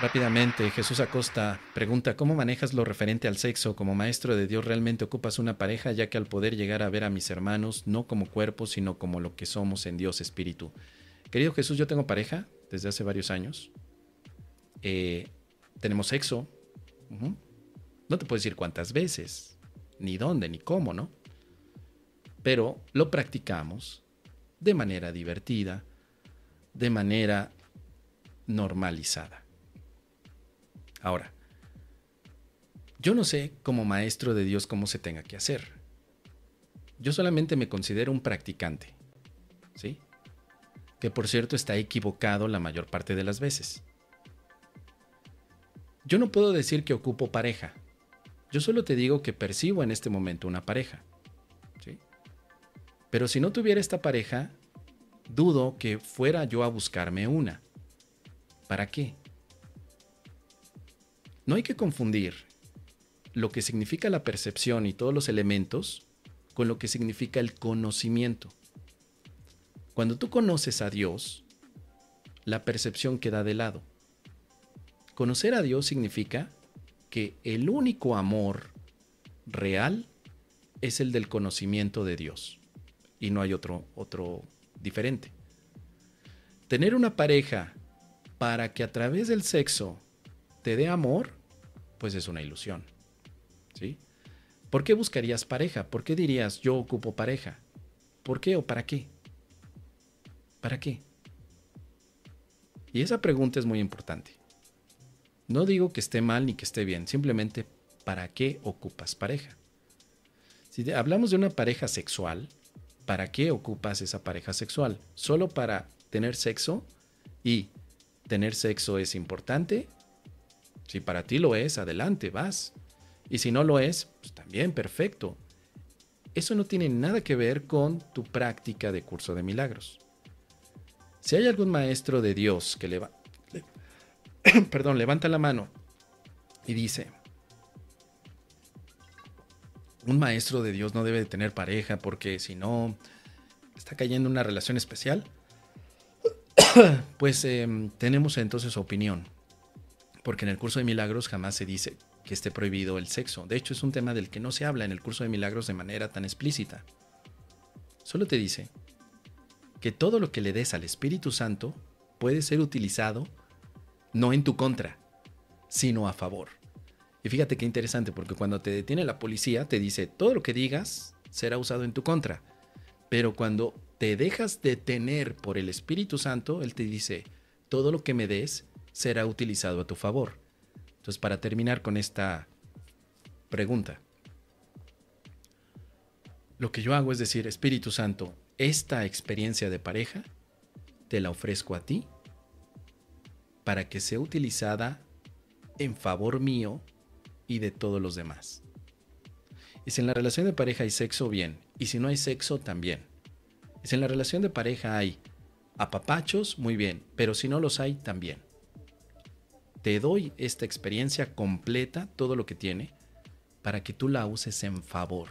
Rápidamente, Jesús Acosta pregunta, ¿cómo manejas lo referente al sexo? Como maestro de Dios, ¿realmente ocupas una pareja ya que al poder llegar a ver a mis hermanos, no como cuerpo, sino como lo que somos en Dios Espíritu? Querido Jesús, yo tengo pareja desde hace varios años. Eh, tenemos sexo. No te puedo decir cuántas veces, ni dónde, ni cómo, ¿no? Pero lo practicamos de manera divertida, de manera normalizada. Ahora, yo no sé como maestro de Dios cómo se tenga que hacer. Yo solamente me considero un practicante, ¿sí? Que por cierto está equivocado la mayor parte de las veces. Yo no puedo decir que ocupo pareja. Yo solo te digo que percibo en este momento una pareja. ¿sí? Pero si no tuviera esta pareja, dudo que fuera yo a buscarme una. ¿Para qué? No hay que confundir lo que significa la percepción y todos los elementos con lo que significa el conocimiento. Cuando tú conoces a Dios, la percepción queda de lado. Conocer a Dios significa que el único amor real es el del conocimiento de Dios y no hay otro otro diferente. Tener una pareja para que a través del sexo te dé amor pues es una ilusión. ¿Sí? ¿Por qué buscarías pareja? ¿Por qué dirías yo ocupo pareja? ¿Por qué o para qué? ¿Para qué? Y esa pregunta es muy importante. No digo que esté mal ni que esté bien, simplemente ¿para qué ocupas pareja? Si hablamos de una pareja sexual, ¿para qué ocupas esa pareja sexual? ¿Solo para tener sexo? ¿Y tener sexo es importante? Si para ti lo es, adelante, vas. Y si no lo es, pues también perfecto. Eso no tiene nada que ver con tu práctica de curso de milagros. Si hay algún maestro de Dios que le perdón, levanta la mano y dice, un maestro de Dios no debe de tener pareja porque si no está cayendo en una relación especial, pues em, tenemos entonces opinión porque en el curso de milagros jamás se dice que esté prohibido el sexo. De hecho, es un tema del que no se habla en el curso de milagros de manera tan explícita. Solo te dice que todo lo que le des al Espíritu Santo puede ser utilizado no en tu contra, sino a favor. Y fíjate qué interesante, porque cuando te detiene la policía, te dice, todo lo que digas será usado en tu contra. Pero cuando te dejas detener por el Espíritu Santo, Él te dice, todo lo que me des será utilizado a tu favor. Entonces, para terminar con esta pregunta, lo que yo hago es decir, Espíritu Santo, esta experiencia de pareja te la ofrezco a ti para que sea utilizada en favor mío y de todos los demás. Y si en la relación de pareja hay sexo, bien. Y si no hay sexo, también. Y si en la relación de pareja hay apapachos, muy bien. Pero si no los hay, también te doy esta experiencia completa, todo lo que tiene, para que tú la uses en favor,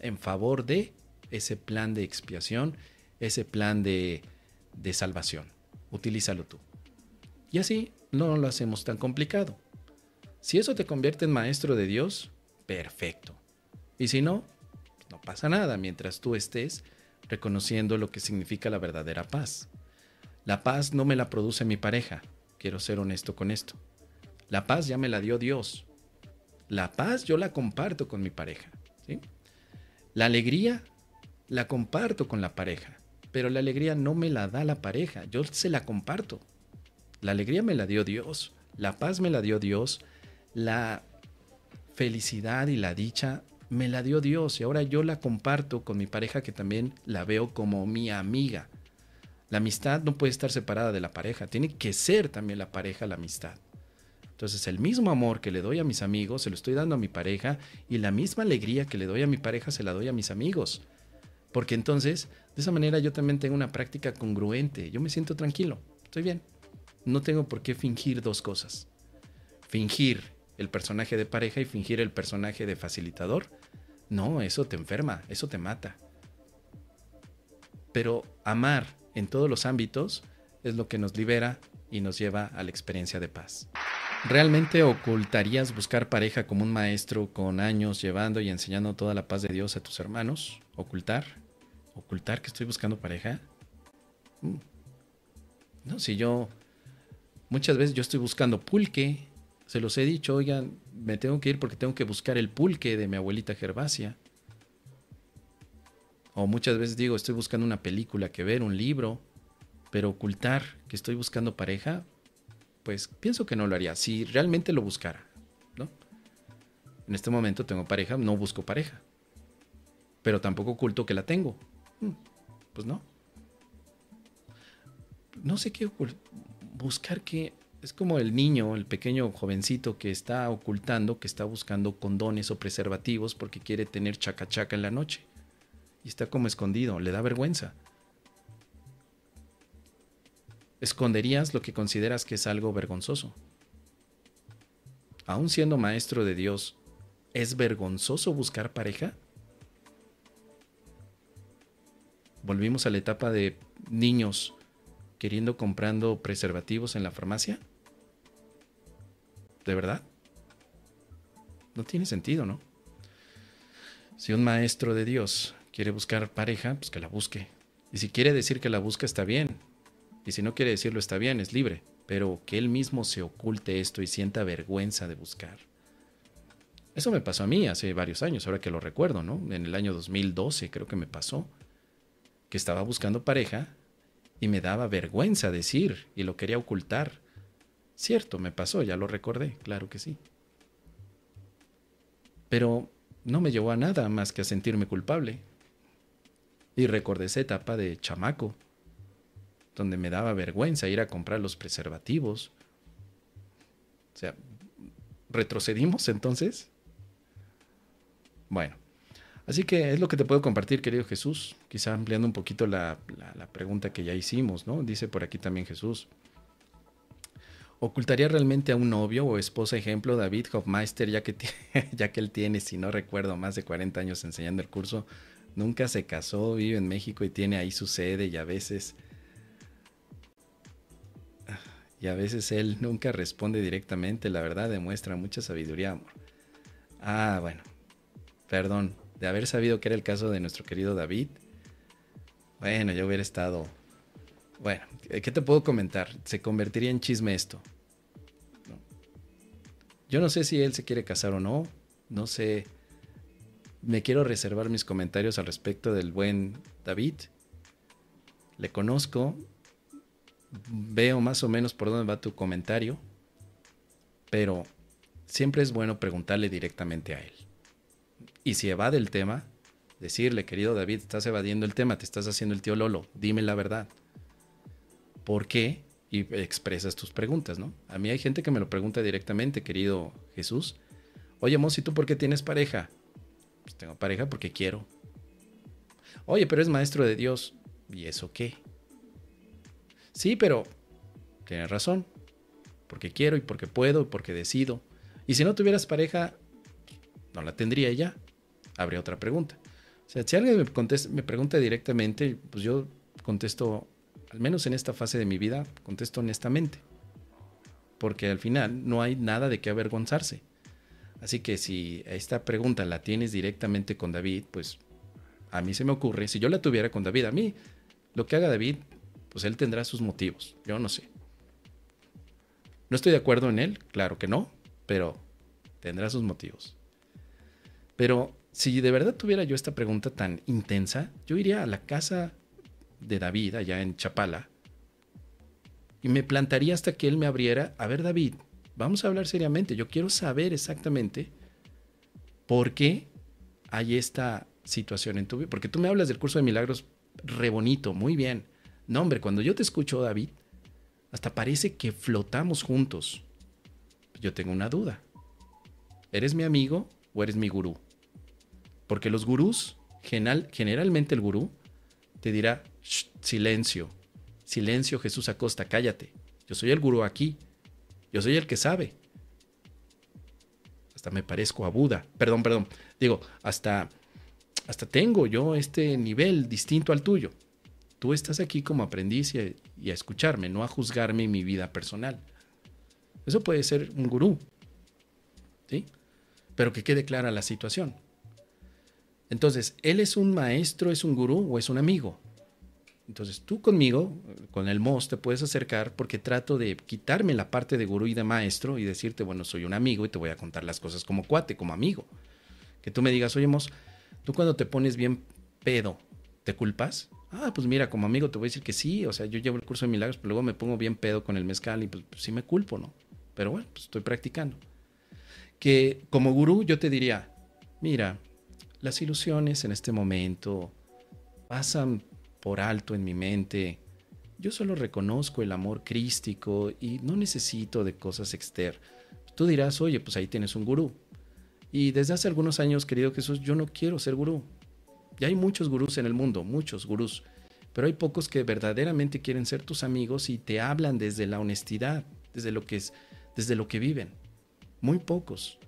en favor de ese plan de expiación, ese plan de, de salvación. Utilízalo tú. Y así no lo hacemos tan complicado. Si eso te convierte en maestro de Dios, perfecto. Y si no, no pasa nada mientras tú estés reconociendo lo que significa la verdadera paz. La paz no me la produce mi pareja, Quiero ser honesto con esto. La paz ya me la dio Dios. La paz yo la comparto con mi pareja. La alegría la comparto con la pareja, pero la alegría no me la da la pareja, yo se la comparto. La alegría me la dio Dios, la paz me la dio Dios, la felicidad y la dicha me la dio Dios y ahora yo la comparto con mi pareja que también la veo como mi amiga. La amistad no puede estar separada de la pareja, tiene que ser también la pareja la amistad. Entonces el mismo amor que le doy a mis amigos se lo estoy dando a mi pareja y la misma alegría que le doy a mi pareja se la doy a mis amigos. Porque entonces, de esa manera yo también tengo una práctica congruente, yo me siento tranquilo, estoy bien. No tengo por qué fingir dos cosas. Fingir el personaje de pareja y fingir el personaje de facilitador. No, eso te enferma, eso te mata. Pero amar en todos los ámbitos es lo que nos libera y nos lleva a la experiencia de paz. ¿Realmente ocultarías buscar pareja como un maestro con años llevando y enseñando toda la paz de Dios a tus hermanos? ¿Ocultar? ¿Ocultar que estoy buscando pareja? Mm. No, si yo muchas veces yo estoy buscando pulque, se los he dicho, oigan, me tengo que ir porque tengo que buscar el pulque de mi abuelita Gervasia. O muchas veces digo, estoy buscando una película que ver, un libro, pero ocultar que estoy buscando pareja, pues pienso que no lo haría. Si realmente lo buscara, ¿no? En este momento tengo pareja, no busco pareja. Pero tampoco oculto que la tengo. Mm, pues no. No sé qué buscar que es como el niño, el pequeño jovencito que está ocultando, que está buscando condones o preservativos porque quiere tener chaca chaca en la noche y está como escondido, le da vergüenza. Esconderías lo que consideras que es algo vergonzoso. Aún siendo maestro de Dios, ¿es vergonzoso buscar pareja? Volvimos a la etapa de niños queriendo comprando preservativos en la farmacia. ¿De verdad? No tiene sentido, ¿no? Si un maestro de Dios quiere buscar pareja, pues que la busque. Y si quiere decir que la busca, está bien. Y si no quiere decirlo, está bien, es libre. Pero que él mismo se oculte esto y sienta vergüenza de buscar. Eso me pasó a mí hace varios años, ahora que lo recuerdo, ¿no? En el año 2012 creo que me pasó. Que estaba buscando pareja y me daba vergüenza decir y lo quería ocultar. Cierto, me pasó, ya lo recordé, claro que sí. Pero no me llevó a nada más que a sentirme culpable. Y recordé esa etapa de chamaco, donde me daba vergüenza ir a comprar los preservativos. O sea, ¿retrocedimos entonces? Bueno, así que es lo que te puedo compartir, querido Jesús, quizá ampliando un poquito la, pregunta que ya hicimos, ¿no? Dice por aquí también Jesús. ¿Ocultaría realmente a un novio o esposa ejemplo David Hofmeister, ya que, ya que él tiene, si no recuerdo, más de 40 años enseñando el curso nunca se casó, vive en México y tiene ahí su sede y a veces... Y a veces él nunca responde directamente, la verdad demuestra mucha sabiduría, amor. Ah, bueno, perdón, de haber sabido que era el caso de nuestro querido David. Bueno, yo hubiera estado... Bueno, ¿qué te puedo comentar? Se convertiría en chisme esto. Yo no sé si él se quiere casar o no. No sé me quiero reservar mis comentarios al respecto del buen David. Le conozco, veo más o menos por dónde va tu comentario, pero siempre es bueno preguntarle directamente a él. Y si evade el tema, decirle, querido David, estás evadiendo el tema, te estás haciendo el tío Lolo, dime la verdad. ¿Por qué? Y expresas tus preguntas, ¿no? A mí hay gente que me lo pregunta directamente, querido Jesús. Oye, Mos, ¿y tú por qué tienes pareja? Pues tengo pareja porque quiero. Oye, pero es maestro de Dios. ¿Y eso qué? Sí, pero tienes razón. Porque quiero y porque puedo y porque decido. Y si no tuvieras pareja, no la tendría ya. Habría otra pregunta. O sea, si alguien me, me pregunta directamente, pues yo contesto, al menos en esta fase de mi vida, contesto honestamente. Porque al final no hay nada de qué avergonzarse. Así que si esta pregunta la tienes directamente con David, pues a mí se me ocurre, si yo la tuviera con David, a mí lo que haga David, pues él tendrá sus motivos, yo no sé. No estoy de acuerdo en él, claro que no, pero tendrá sus motivos. Pero si de verdad tuviera yo esta pregunta tan intensa, yo iría a la casa de David allá en Chapala y me plantaría hasta que él me abriera, a ver David, vamos a hablar seriamente. Yo quiero saber exactamente por qué hay esta situación en tu vida. Porque tú me hablas del curso de milagros re bonito, muy bien. No, hombre, cuando yo te escucho, David, hasta parece que flotamos juntos. Yo tengo una duda. ¿Eres mi amigo o eres mi gurú? Porque los gurús, generalmente el gurú, te dirá, silencio, silencio Jesús Acosta, cállate. Yo soy el gurú aquí. Yo soy el que sabe. Hasta me parezco a Buda. Perdón, perdón. Digo, hasta, hasta tengo yo este nivel distinto al tuyo. Tú estás aquí como aprendiz y a, escucharme, no a juzgarme mi vida personal. Eso puede ser un gurú, ¿sí? Pero que quede clara la situación. Entonces, ¿él es un maestro, es un gurú o es un amigo? Entonces, tú conmigo, con el MOS, te puedes acercar porque trato de quitarme la parte de gurú y de maestro y decirte, bueno, soy un amigo y te voy a contar las cosas como cuate, como amigo. Que tú me digas, oye, Mos, tú cuando te pones bien pedo, ¿te culpas? Ah, pues mira, como amigo te voy a decir que sí, o sea, yo llevo el curso de milagros, pero luego me pongo bien pedo con el mezcal y pues, pues sí me culpo, ¿no? Pero bueno, pues estoy practicando. Que como gurú yo te diría, mira, las ilusiones en este momento pasan por alto en mi mente. Yo solo reconozco el amor crístico y no necesito de cosas externas. Tú dirás, oye, pues ahí tienes un gurú. Y desde hace algunos años, querido Jesús, yo no quiero ser gurú. Ya hay muchos gurús en el mundo, muchos gurús, pero hay pocos que verdaderamente quieren ser tus amigos y te hablan desde la honestidad, desde lo que es, desde lo que viven. Muy pocos.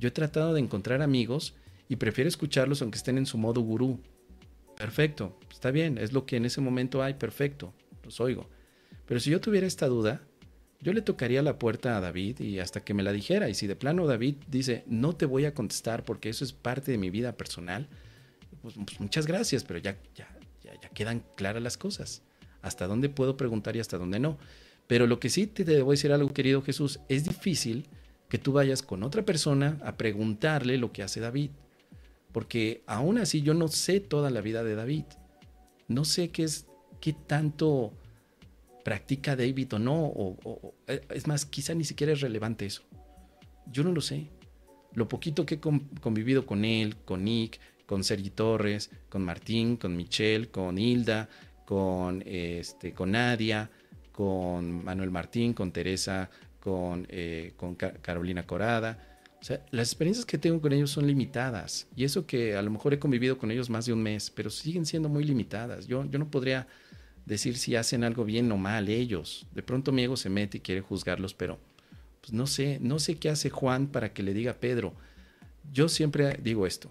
Yo he tratado de encontrar amigos y prefiero escucharlos aunque estén en su modo gurú. Perfecto, está bien, es lo que en ese momento hay, perfecto, los oigo. Pero si yo tuviera esta duda, yo le tocaría la puerta a David y hasta que me la dijera. Y si de plano David dice, no te voy a contestar porque eso es parte de mi vida personal, pues, pues muchas gracias, pero ya, ya, ya, ya, quedan claras las cosas. Hasta dónde puedo preguntar y hasta dónde no. Pero lo que sí te debo decir algo, querido Jesús, es difícil que tú vayas con otra persona a preguntarle lo que hace David. Porque aún así yo no sé toda la vida de David. No sé qué es, qué tanto practica David o no. O, es más, quizá ni siquiera es relevante eso. Yo no lo sé. Lo poquito que he convivido con él, con Nick, con Sergi Torres, con Martín, con Michelle, con Hilda, con, este, con Nadia, con Manuel Martín, con Teresa, con, eh, Carolina Corada sea, las experiencias que tengo con ellos son limitadas. Y eso que a lo mejor he convivido con ellos más de un mes, pero siguen siendo muy limitadas. Yo, yo no podría decir si hacen algo bien o mal ellos. De pronto mi ego se mete y quiere juzgarlos, pero pues no sé, no sé qué hace Juan para que le diga a Pedro. Yo siempre digo esto.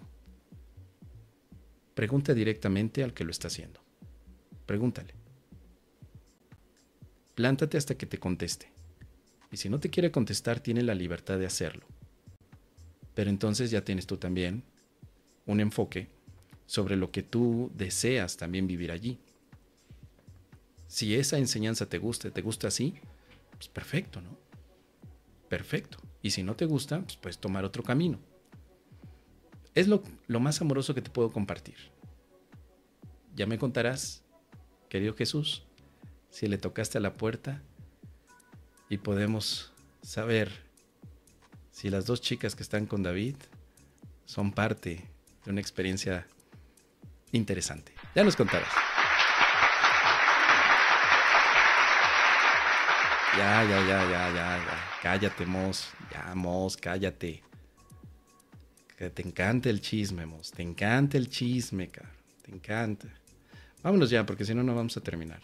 Pregunta directamente al que lo está haciendo. Pregúntale. Plántate hasta que te conteste. Y si no te quiere contestar, tiene la libertad de hacerlo. Pero entonces ya tienes tú también un enfoque sobre lo que tú deseas también vivir allí. Si esa enseñanza te gusta, te gusta así, pues perfecto, ¿no? Perfecto. Y si no te gusta, pues puedes tomar otro camino. Es lo, lo más amoroso que te puedo compartir. Ya me contarás, querido Jesús, si le tocaste a la puerta y podemos saber si las dos chicas que están con David son parte de una experiencia interesante. Ya nos contarás. Ya, ya, ya, ya, ya, ya. Cállate, Mos. Ya, Mos, cállate. Que te encanta el chisme, Mos. Te encanta el chisme, cara. Te encanta. Vámonos ya, porque si no, no vamos a terminar.